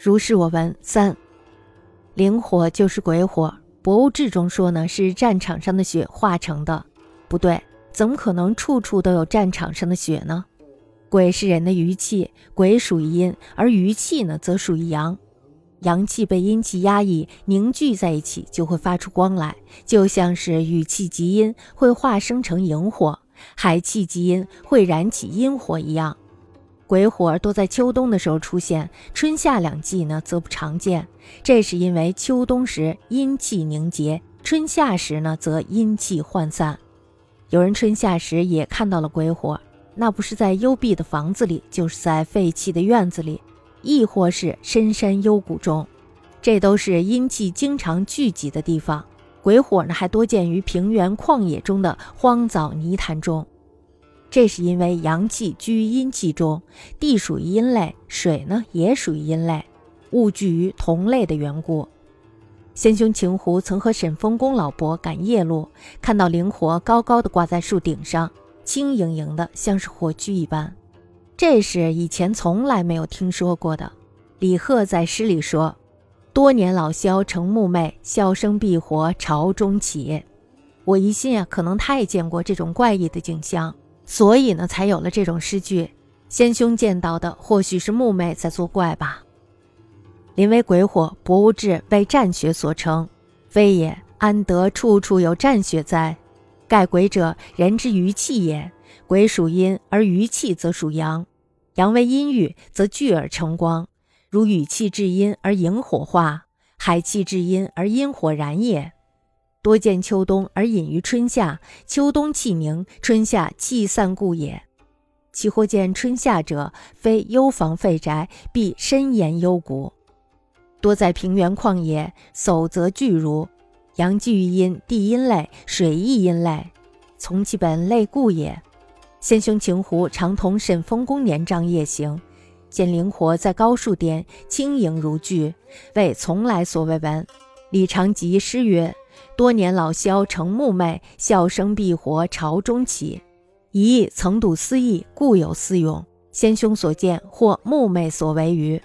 如是我闻三，灵火就是鬼火。博物志中说呢，是战场上的血化成的，不对，怎么可能处处都有战场上的血呢？鬼是人的余气，鬼属于阴，而余气呢，则属于阳。阳气被阴气压抑凝聚在一起，就会发出光来，就像是雨气极阴会化生成萤火，海气极阴会燃起阴火一样。鬼火多在秋冬的时候出现，春夏两季呢则不常见。这是因为秋冬时阴气凝结，春夏时呢则阴气涣散。有人春夏时也看到了鬼火，那不是在幽闭的房子里，就是在废弃的院子里，亦或是深山幽谷中，这都是阴气经常聚集的地方。鬼火呢还多见于平原旷野中的荒草泥潭中。这是因为阳气居阴气中，地属于阴类，水呢也属于阴类，物聚于同类的缘故。先兄秦胡曾和沈丰公老伯赶夜路，看到灵火高高的挂在树顶上，轻盈盈的，像是火炬一般。这是以前从来没有听说过的。李贺在诗里说：“多年老萧成木魅，笑声必活朝中起。”我疑心啊，可能他也见过这种怪异的景象。所以呢，才有了这种诗句。先兄见到的或许是木魅在作怪吧。临为鬼火，博物志为战血所成，非也。安得处处有战血哉？盖鬼者，人之余气也。鬼属阴，而余气则属阳。阳为阴郁，则聚而成光，如雨气至阴而萤火化，海气至阴而阴火燃也。多见秋冬而隐于春夏，秋冬气凝，春夏气散故也。其或见春夏者，非幽房废宅，必深岩幽谷。多在平原旷野，叟则巨如。阳聚于阴，地阴类，水亦阴类，从其本类故也。先兄秦胡常同沈丰公年帐夜行，见灵活在高树巅，轻盈如炬，谓从来所未闻。李长吉诗曰。多年老萧成木魅，笑声必活朝中起。一曾睹思意，故有斯咏。先兄所见，或木魅所为于。